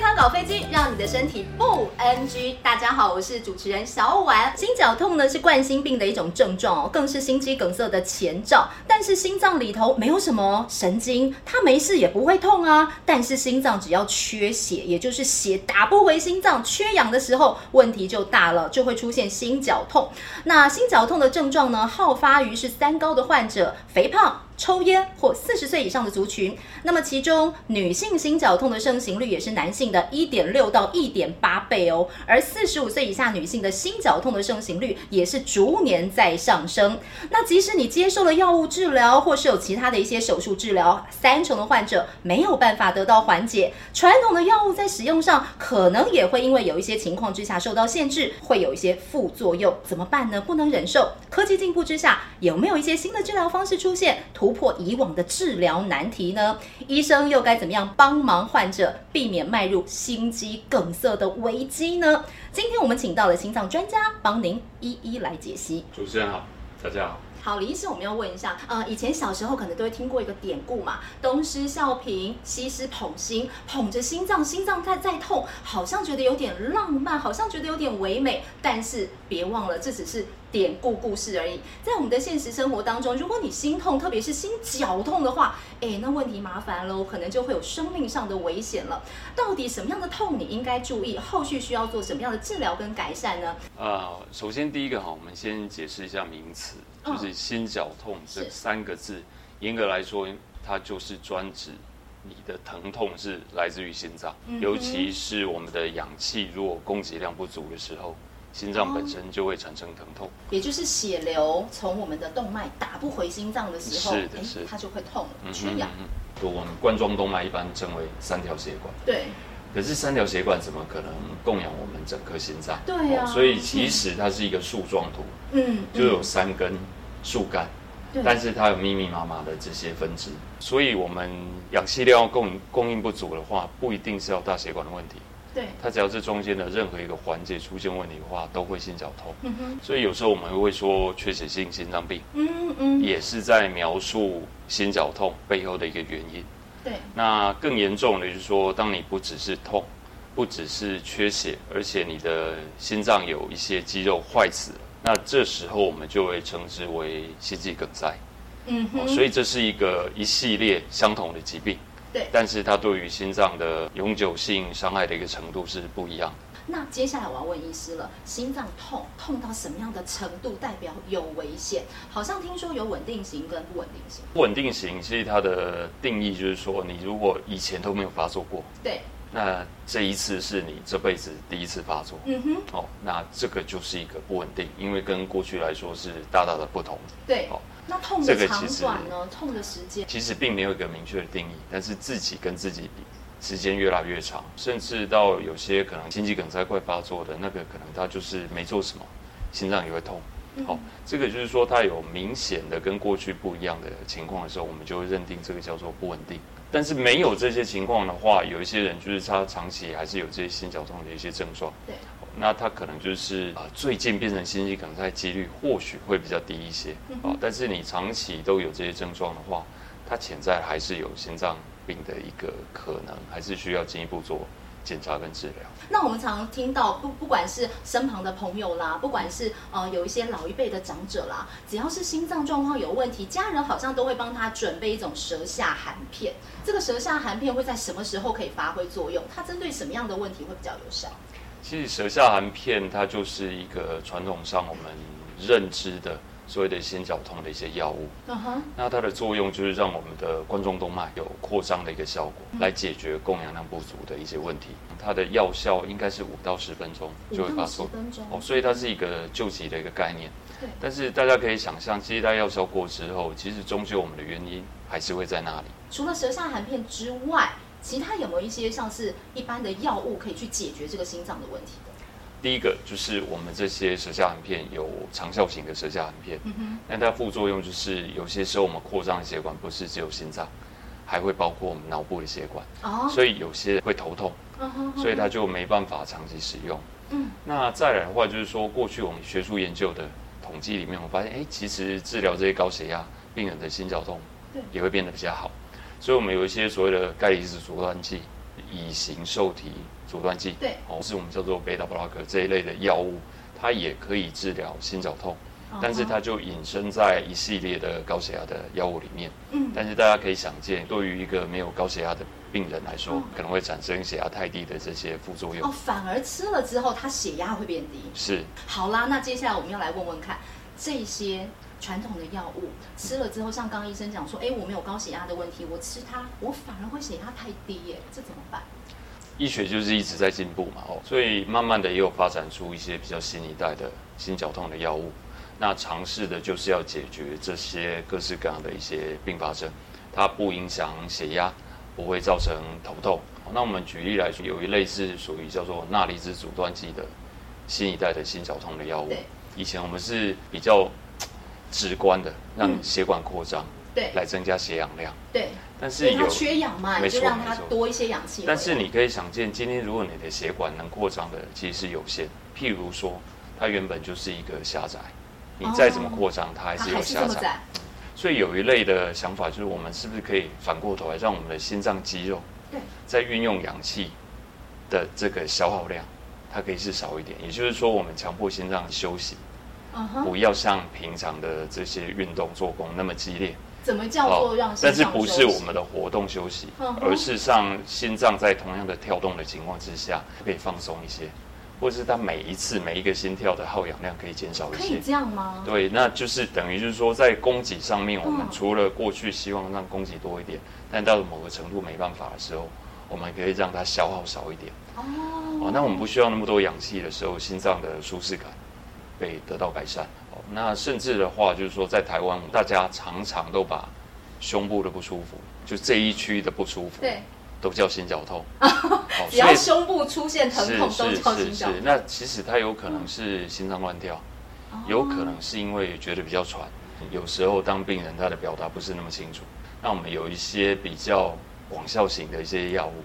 健康搞飞机，让你的身体不 NG。大家好，我是主持人小婉。心绞痛呢是冠心病的一种症状哦，更是心肌梗塞的前兆。但是心脏里头没有什么神经，它没事也不会痛啊。但是心脏只要缺血，也就是血打不回心脏，缺氧的时候，问题就大了，就会出现心绞痛。那心绞痛的症状呢，好发于是三高的患者，肥胖。抽烟或四十岁以上的族群，那么其中女性心绞痛的盛行率也是男性的一点六到一点八倍哦，而四十五岁以下女性的心绞痛的盛行率也是逐年在上升。那即使你接受了药物治疗，或是有其他的一些手术治疗，三成的患者没有办法得到缓解。传统的药物在使用上，可能也会因为有一些情况之下受到限制，会有一些副作用，怎么办呢？不能忍受。科技进步之下，有没有一些新的治疗方式出现？突破以往的治疗难题呢？医生又该怎么样帮忙患者避免迈入心肌梗塞的危机呢？今天我们请到了心脏专家，帮您一一来解析。主持人好，大家好。好，李医师，我们要问一下，呃，以前小时候可能都会听过一个典故嘛，东施效颦，西施捧心，捧着心脏，心脏在在痛，好像觉得有点浪漫，好像觉得有点唯美，但是别忘了，这只是典故故事而已。在我们的现实生活当中，如果你心痛，特别是心绞痛的话，哎，那问题麻烦喽，可能就会有生命上的危险了。到底什么样的痛你应该注意？后续需要做什么样的治疗跟改善呢？呃，首先第一个哈，我们先解释一下名词。就是心绞痛这三个字，严格来说，它就是专指你的疼痛是来自于心脏，尤其是我们的氧气如果供给量不足的时候，心脏本身就会产生疼痛。也就是血流从我们的动脉打不回心脏的时候，是的，是它就会痛，缺氧。我们冠状动脉一般称为三条血管。对。可是三条血管怎么可能供养我们整颗心脏？对呀、啊哦。所以其实它是一个树状图，嗯，就有三根树干，嗯、但是它有密密麻麻的这些分支。所以我们氧气量供供应不足的话，不一定是要大血管的问题。对。它只要是中间的任何一个环节出现问题的话，都会心绞痛。嗯哼。所以有时候我们会说缺血性心脏病，嗯嗯，也是在描述心绞痛背后的一个原因。对，那更严重的就是说，当你不只是痛，不只是缺血，而且你的心脏有一些肌肉坏死了，那这时候我们就会称之为心肌梗塞。嗯哼，所以这是一个一系列相同的疾病。对，但是它对于心脏的永久性伤害的一个程度是不一样的。那接下来我要问医师了，心脏痛痛到什么样的程度代表有危险？好像听说有稳定型跟不稳定型。不稳定型其实它的定义就是说，你如果以前都没有发作过，对，那这一次是你这辈子第一次发作，嗯哼，哦，那这个就是一个不稳定，因为跟过去来说是大大的不同。对，哦，那痛的长短呢？痛的时间其实并没有一个明确的定义，但是自己跟自己比。时间越来越长，甚至到有些可能心肌梗塞快发作的那个，可能他就是没做什么，心脏也会痛。好、这个就是说他有明显的跟过去不一样的情况的时候，我们就会认定这个叫做不稳定。但是没有这些情况的话，有一些人就是他长期还是有这些心绞痛的一些症状。对、哦，那他可能就是啊，最近变成心肌梗塞几率或许会比较低一些。啊、哦，但是你长期都有这些症状的话，他潜在还是有心脏病的一个可能，还是需要进一步做检查跟治疗。那我们常常听到，不不管是身旁的朋友啦，不管是呃有一些老一辈的长者啦，只要是心脏状况有问题，家人好像都会帮他准备一种舌下含片。这个舌下含片会在什么时候可以发挥作用？它针对什么样的问题会比较有效？其实舌下含片它就是一个传统上我们认知的。所谓的心绞痛的一些药物，uh huh. 那它的作用就是让我们的冠状动脉有扩张的一个效果，来解决供氧量不足的一些问题。它的药效应该是五到十分钟就会发作，哦，所以它是一个救急的一个概念。对但是大家可以想象，其实它药效过之后，其实终究我们的原因还是会在那里。除了舌下含片之外，其他有没有一些像是一般的药物可以去解决这个心脏的问题？第一个就是我们这些舌下含片有长效型的舌下含片，那它副作用就是有些时候我们扩张的血管不是只有心脏，还会包括我们脑部的血管，哦所以有些人会头痛，所以它就没办法长期使用。嗯那再来的话就是说，过去我们学术研究的统计里面，我发现，哎，其实治疗这些高血压病人的心绞痛，也会变得比较好。所以我们有一些所谓的钙离子阻断剂。乙型受体阻断剂，对，哦，是我们叫做贝塔布拉克这一类的药物，它也可以治疗心绞痛，但是它就隐身在一系列的高血压的药物里面。嗯，但是大家可以想见，对于一个没有高血压的病人来说，可能会产生血压太低的这些副作用。哦，反而吃了之后，他血压会变低。是。好啦，那接下来我们要来问问看，这些传统的药物吃了之后，像刚刚医生讲说，哎，我没有高血压的问题，我吃它，我反而会血压太低耶，这怎么办？医学就是一直在进步嘛，哦，所以慢慢的也有发展出一些比较新一代的心绞痛的药物，那尝试的就是要解决这些各式各样的一些并发症，它不影响血压。不会造成头痛。那我们举例来说，有一类是属于叫做钠离子阻断剂的新一代的心绞痛的药物。以前我们是比较直观的，让血管扩张，对，来增加血氧量。对。但是有缺氧嘛，没错，就让它多一些氧气。但是你可以想见，今天如果你的血管能扩张的其实是有限。譬如说，它原本就是一个狭窄，你再怎么扩张，它还是有狭窄。所以有一类的想法，就是我们是不是可以反过头来，让我们的心脏肌肉，在运用氧气的这个消耗量，它可以是少一点。也就是说，我们强迫心脏休息，不要像平常的这些运动做工那么激烈。怎么叫做让心脏？但是不是我们的活动休息，而是让心脏在同样的跳动的情况之下，可以放松一些。或者是它每一次每一个心跳的耗氧量可以减少一些，可以这样吗？对，那就是等于就是说，在供给上面，我们除了过去希望让供给多一点，嗯、但到了某个程度没办法的时候，我们可以让它消耗少一点。哦，哦，那我们不需要那么多氧气的时候，心脏的舒适感被得到改善。哦，那甚至的话，就是说，在台湾，大家常常都把胸部的不舒服，就这一区的不舒服，对。都叫心绞痛，只要胸部出现疼痛都叫心绞痛。那其实它有可能是心脏乱跳，有可能是因为觉得比较喘。有时候当病人他的表达不是那么清楚，那我们有一些比较广效型的一些药物，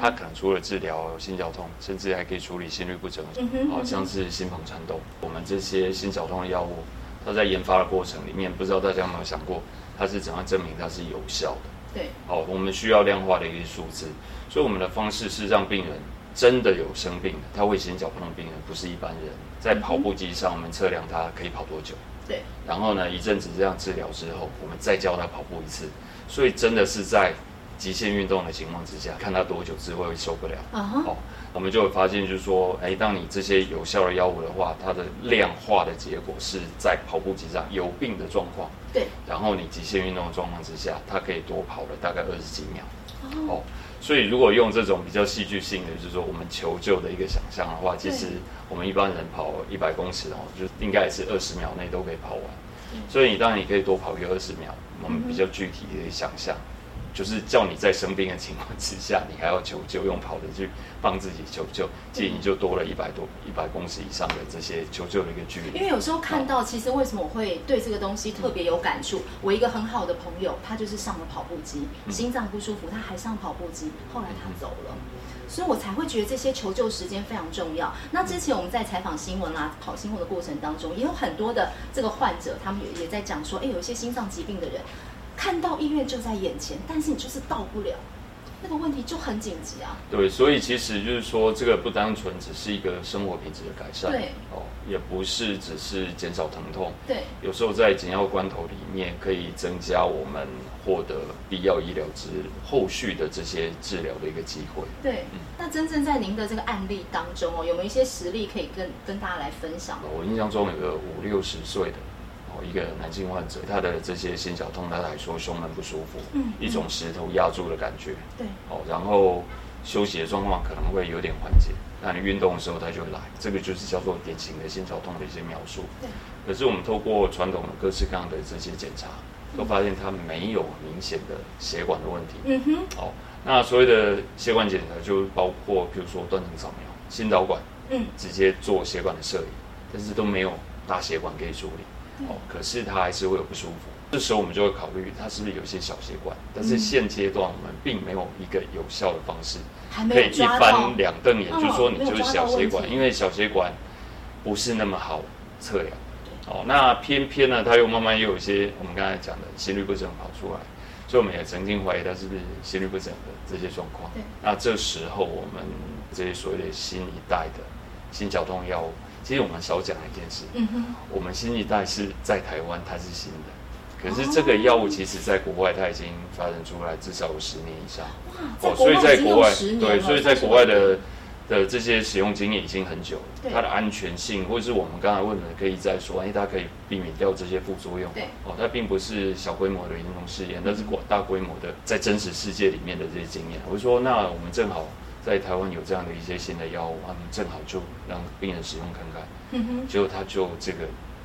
它可能除了治疗心绞痛，甚至还可以处理心律不整，好像是心房颤动。我们这些心绞痛的药物，它在研发的过程里面，不知道大家有没有想过，它是怎样证明它是有效的？对，好，我们需要量化的一个数字，所以我们的方式是让病人真的有生病的，他会心绞痛的病人不是一般人，在跑步机上我们测量他可以跑多久，对，然后呢，一阵子这样治疗之后，我们再教他跑步一次，所以真的是在极限运动的情况之下，看他多久之后会受不了，哦，我们就会发现就是说，哎，当你这些有效的药物的话，它的量化的结果是在跑步机上有病的状况。对，然后你极限运动的状况之下，它可以多跑了大概二十几秒。哦，所以如果用这种比较戏剧性的，就是说我们求救的一个想象的话，其实我们一般人跑一百公尺哦，就应该也是二十秒内都可以跑完。所以你当然你可以多跑一个二十秒，我们比较具体的想象。就是叫你在生病的情况之下，你还要求救，用跑的去帮自己求救，建议你就多了一百多一百公尺以上的这些求救的一个距离。因为有时候看到，其实为什么我会对这个东西特别有感触？我一个很好的朋友，他就是上了跑步机，心脏不舒服，他还上跑步机，后来他走了，所以我才会觉得这些求救时间非常重要。那之前我们在采访新闻啦、跑新闻的过程当中，也有很多的这个患者，他们也也在讲说，哎，有一些心脏疾病的人。看到医院就在眼前，但是你就是到不了，那个问题就很紧急啊。对，所以其实就是说，这个不单纯只是一个生活品质的改善，对，哦，也不是只是减少疼痛，对，有时候在紧要关头里面，可以增加我们获得必要医疗之后续的这些治疗的一个机会。对，嗯，那真正在您的这个案例当中哦，有没有一些实例可以跟跟大家来分享？我印象中有个五六十岁的。一个男性患者，他的这些心绞痛，他来说胸闷不舒服，嗯，一种石头压住的感觉，对，哦，然后休息的状况可能会有点缓解，那你运动的时候他就会来，这个就是叫做典型的心绞痛的一些描述。对，可是我们透过传统的各式各样的这些检查，都发现他没有明显的血管的问题。嗯哼，哦，那所谓的血管检查就包括，比如说断层扫描、心导管，嗯，直接做血管的摄影，但是都没有大血管可以处理。哦，可是他还是会有不舒服，这时候我们就会考虑他是不是有一些小血管，但是现阶段我们并没有一个有效的方式，可以一翻两瞪眼，就说你就是小血管，因为小血管不是那么好测量。哦，那偏偏呢，他又慢慢又有一些我们刚才讲的心律不整跑出来，所以我们也曾经怀疑他是不是心律不整的这些状况。对。那这时候我们这些所谓的新一代的心绞痛药物，其实我们少讲一件事。嗯哼。我们新一代是在台湾，它是新的。可是这个药物其实在国外它已经发展出来至少有十年以上。哇。哦，所以在国外，对，所以在国外的。的这些使用经验已经很久了，它的安全性，或者是我们刚才问的，可以再说，哎，它可以避免掉这些副作用。对，哦，它并不是小规模的临床试验，那是广大规模的在真实世界里面的这些经验。我说，那我们正好在台湾有这样的一些新的药物，我们正好就让病人使用看看。嗯，结果他就这个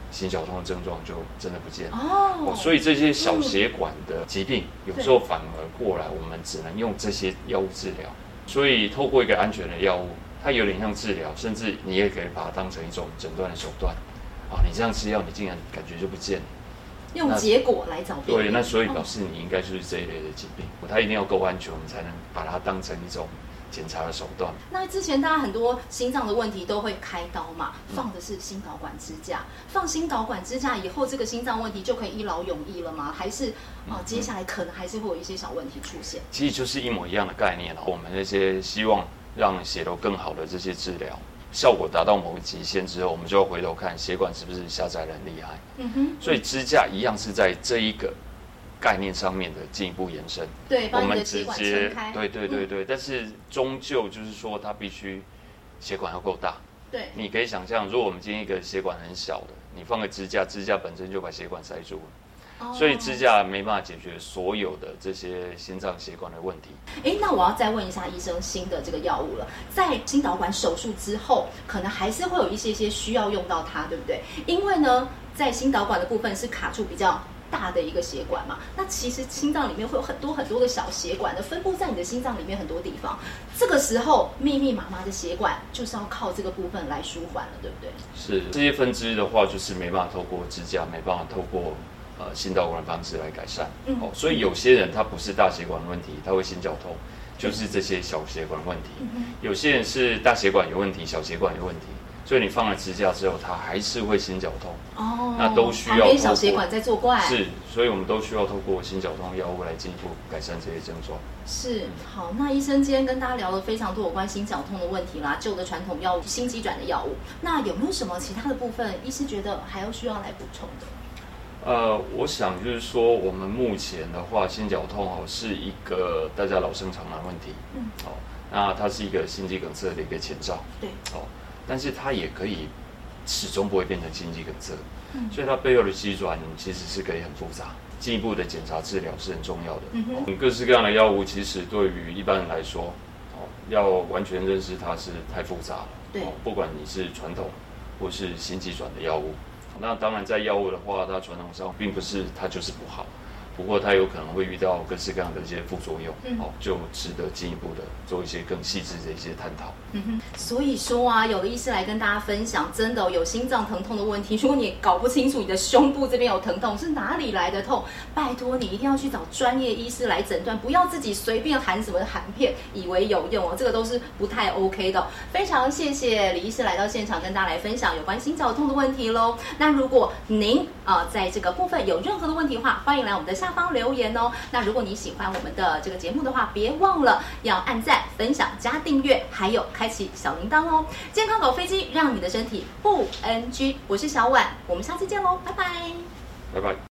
心绞痛的症状就真的不见了。哦，所以这些小血管的疾病，有时候反而过来，我们只能用这些药物治疗。所以，透过一个安全的药物，它有点像治疗，甚至你也可以把它当成一种诊断的手段。啊，你这样吃药，你竟然感觉就不见了。用结果来找病。对，那所以表示你应该就是这一类的疾病。它一定要够安全，我们才能把它当成一种。检查的手段。那之前大家很多心脏的问题都会开刀嘛，放的是心导管支架。放心导管支架以后，这个心脏问题就可以一劳永逸了吗？还是啊，接下来可能还是会有一些小问题出现？其实就是一模一样的概念。我们那些希望让血流更好的这些治疗效果达到某个极限之后，我们就要回头看血管是不是狭窄的很厉害。嗯哼。所以支架一样是在这一个。概念上面的进一步延伸，对，我们直接，对对对对，嗯、但是终究就是说，它必须血管要够大。对，你可以想象，如果我们今天一个血管很小的，你放个支架，支架本身就把血管塞住了，哦、所以支架没办法解决所有的这些心脏血管的问题。哎，那我要再问一下医生，新的这个药物了，在心导管手术之后，可能还是会有一些些需要用到它，对不对？因为呢，在心导管的部分是卡住比较。大的一个血管嘛，那其实心脏里面会有很多很多的小血管的分布在你的心脏里面很多地方，这个时候密密麻麻的血管就是要靠这个部分来舒缓了，对不对？是这些分支的话，就是没办法透过支架，没办法透过呃心导管的方式来改善。嗯，哦，所以有些人他不是大血管的问题，他会心绞痛，就是这些小血管问题。嗯，有些人是大血管有问题，小血管有问题。所以你放了支架之后，它还是会心绞痛哦，那都需要小血管在作怪。是，所以我们都需要透过心绞痛药物来进一步改善这些症状。是，好，那医生今天跟大家聊了非常多有关心绞痛的问题啦，旧的传统药物、心肌转的药物，那有没有什么其他的部分，医师觉得还要需要来补充的？呃，我想就是说，我们目前的话，心绞痛哦是一个大家老生常谈问题，嗯，好，那它是一个心肌梗塞的一个前兆，对，好。但是它也可以始终不会变成心肌梗塞，嗯、所以它背后的机转其实是可以很复杂，进一步的检查治疗是很重要的。各式各样的药物其实对于一般人来说，哦，要完全认识它是太复杂了。对，不管你是传统或是新机转的药物，那当然在药物的话，它传统上并不是它就是不好。不过它有可能会遇到各式各样的一些副作用，嗯、哦，就值得进一步的做一些更细致的一些探讨。嗯哼，所以说啊，有的医师来跟大家分享，真的有心脏疼痛的问题，如果你搞不清楚你的胸部这边有疼痛是哪里来的痛，拜托你一定要去找专业医师来诊断，不要自己随便含什么含片以为有用哦，这个都是不太 OK 的。非常谢谢李医师来到现场跟大家来分享有关心绞痛的问题喽。那如果您啊、呃、在这个部分有任何的问题的话，欢迎来我们的下。方留言哦。那如果你喜欢我们的这个节目的话，别忘了要按赞、分享、加订阅，还有开启小铃铛哦。健康狗飞机，让你的身体不 NG。我是小婉，我们下次见喽，拜拜，拜拜。